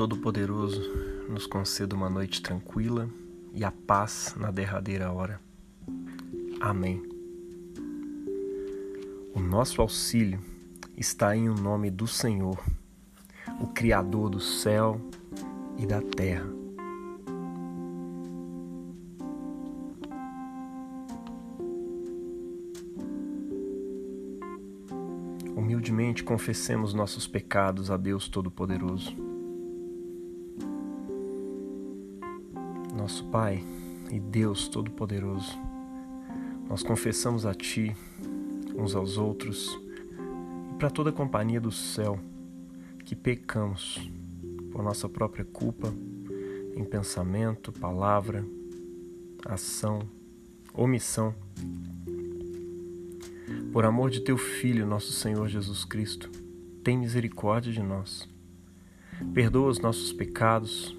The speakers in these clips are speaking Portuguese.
Todo-Poderoso nos conceda uma noite tranquila e a paz na derradeira hora. Amém. O nosso auxílio está em o nome do Senhor, o Criador do céu e da terra. Humildemente confessemos nossos pecados a Deus Todo-Poderoso. Pai e Deus Todo-Poderoso, nós confessamos a Ti, uns aos outros e para toda a companhia do céu que pecamos por nossa própria culpa em pensamento, palavra, ação, omissão por amor de teu Filho, nosso Senhor Jesus Cristo, tem misericórdia de nós. Perdoa os nossos pecados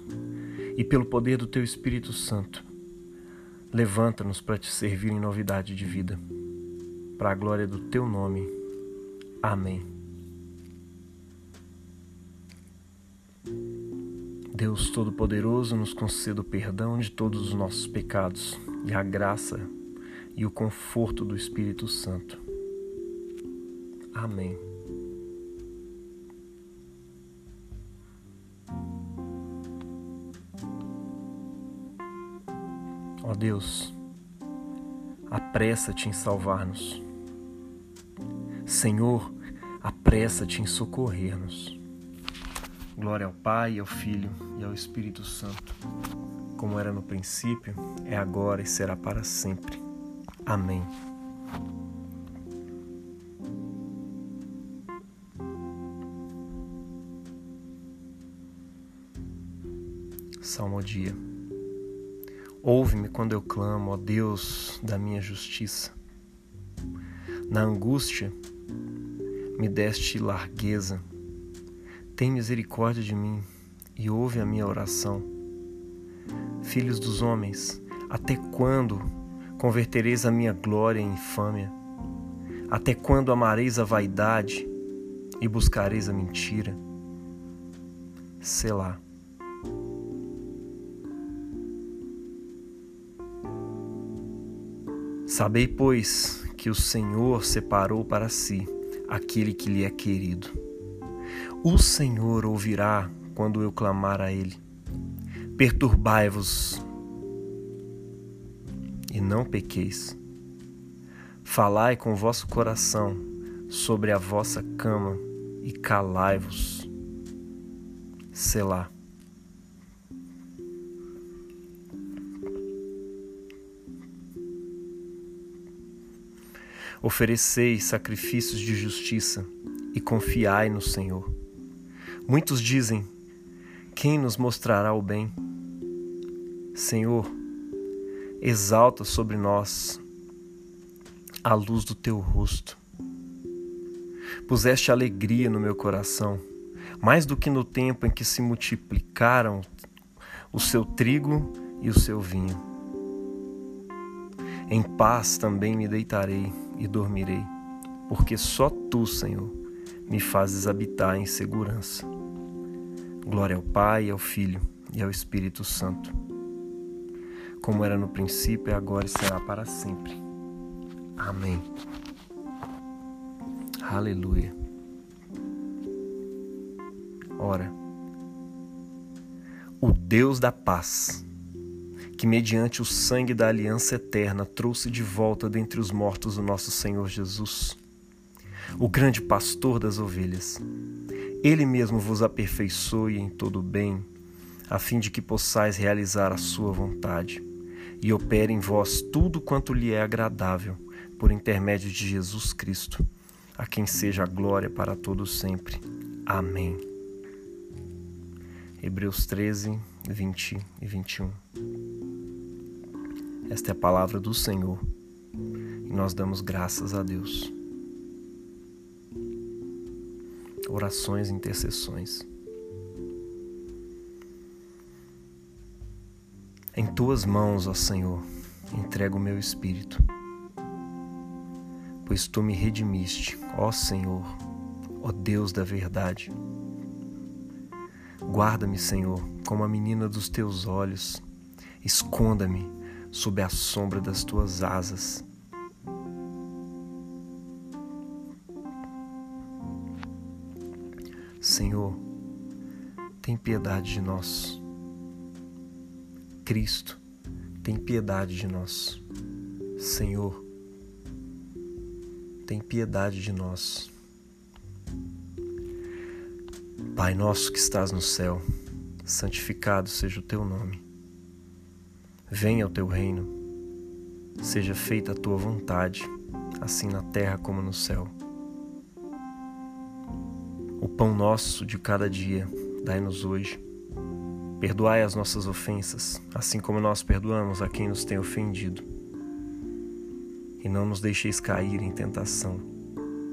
e, pelo poder do teu Espírito Santo, levanta-nos para te servir em novidade de vida. Para a glória do teu nome. Amém. Deus Todo-Poderoso, nos conceda o perdão de todos os nossos pecados e a graça e o conforto do Espírito Santo Amém. Ó Deus, apressa-te em salvar-nos. Senhor, apressa-te em socorrer-nos. Glória ao Pai, ao Filho e ao Espírito Santo, como era no princípio, é agora e será para sempre. Amém. Salmodia. Ouve-me quando eu clamo, ó Deus da minha justiça. Na angústia, me deste largueza. Tem misericórdia de mim e ouve a minha oração. Filhos dos homens, até quando convertereis a minha glória em infâmia? Até quando amareis a vaidade e buscareis a mentira? Selá. Sabei, pois, que o Senhor separou para si aquele que lhe é querido. O Senhor ouvirá quando eu clamar a Ele. Perturbai-vos e não pequeis. Falai com vosso coração sobre a vossa cama e calai-vos. Selá. Oferecei sacrifícios de justiça e confiai no Senhor. Muitos dizem: Quem nos mostrará o bem? Senhor, exalta sobre nós a luz do teu rosto. Puseste alegria no meu coração, mais do que no tempo em que se multiplicaram o seu trigo e o seu vinho. Em paz também me deitarei e dormirei, porque só tu, Senhor, me fazes habitar em segurança. Glória ao Pai, ao Filho e ao Espírito Santo, como era no princípio, agora e será para sempre. Amém. Aleluia. Ora, o Deus da paz que, mediante o sangue da aliança eterna, trouxe de volta dentre os mortos o nosso Senhor Jesus, o grande pastor das ovelhas. Ele mesmo vos aperfeiçoe em todo o bem, a fim de que possais realizar a sua vontade, e opere em vós tudo quanto lhe é agradável, por intermédio de Jesus Cristo, a quem seja a glória para todos sempre. Amém. Hebreus 13, 20 e 21. Esta é a palavra do Senhor e nós damos graças a Deus. Orações e intercessões. Em tuas mãos, ó Senhor, entrego o meu espírito, pois tu me redimiste, ó Senhor, ó Deus da verdade. Guarda-me, Senhor, como a menina dos teus olhos. Esconda-me sob a sombra das tuas asas. Senhor, tem piedade de nós. Cristo, tem piedade de nós. Senhor, tem piedade de nós. Pai nosso que estás no céu, santificado seja o teu nome. Venha o teu reino, seja feita a tua vontade, assim na terra como no céu. O pão nosso de cada dia, dai-nos hoje. Perdoai as nossas ofensas, assim como nós perdoamos a quem nos tem ofendido. E não nos deixeis cair em tentação,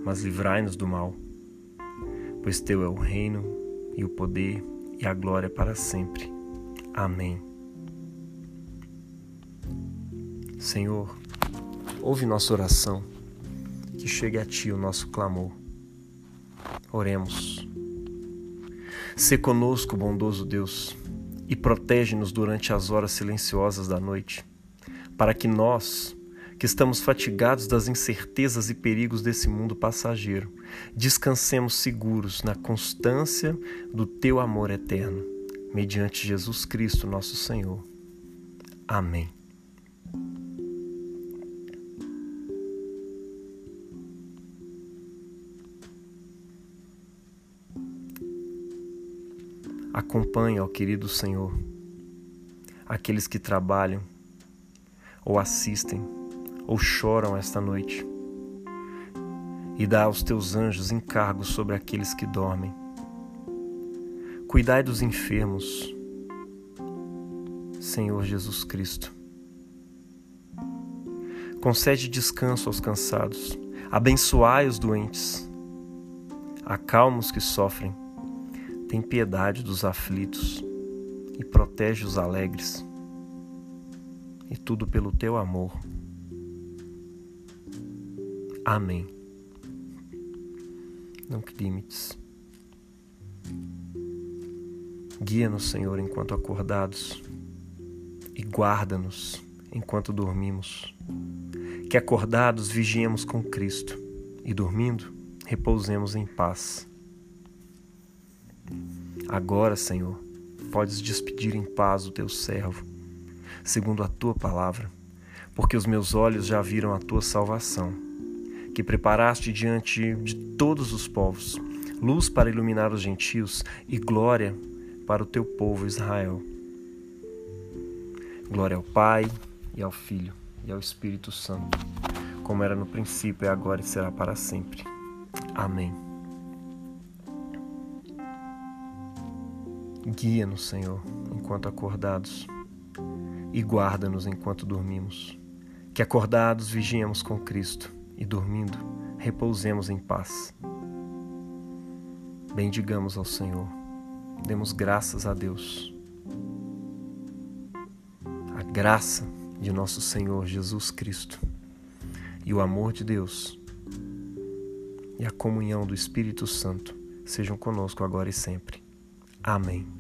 mas livrai-nos do mal. Pois teu é o reino, e o poder, e a glória para sempre. Amém. Senhor, ouve nossa oração, que chegue a Ti o nosso clamor. Oremos. Se conosco, bondoso Deus, e protege-nos durante as horas silenciosas da noite, para que nós, que estamos fatigados das incertezas e perigos desse mundo passageiro, descansemos seguros na constância do Teu amor eterno, mediante Jesus Cristo, nosso Senhor. Amém. Acompanhe, ó querido Senhor, aqueles que trabalham, ou assistem, ou choram esta noite, e dá aos teus anjos encargos sobre aqueles que dormem. Cuidai dos enfermos, Senhor Jesus Cristo. Concede descanso aos cansados, abençoai os doentes, acalma os que sofrem tem piedade dos aflitos e protege os alegres, e tudo pelo teu amor. Amém. Não que limites. Guia-nos, Senhor, enquanto acordados, e guarda-nos enquanto dormimos. Que acordados vigiemos com Cristo, e dormindo, repousemos em paz. Agora, Senhor, podes despedir em paz o teu servo, segundo a tua palavra, porque os meus olhos já viram a tua salvação, que preparaste diante de todos os povos, luz para iluminar os gentios e glória para o teu povo Israel. Glória ao Pai, e ao Filho, e ao Espírito Santo, como era no princípio, e agora e será para sempre. Amém. Guia-nos, Senhor, enquanto acordados, e guarda-nos enquanto dormimos. Que acordados vigiemos com Cristo e dormindo, repousemos em paz. Bendigamos ao Senhor, demos graças a Deus. A graça de nosso Senhor Jesus Cristo e o amor de Deus e a comunhão do Espírito Santo sejam conosco agora e sempre. Amém.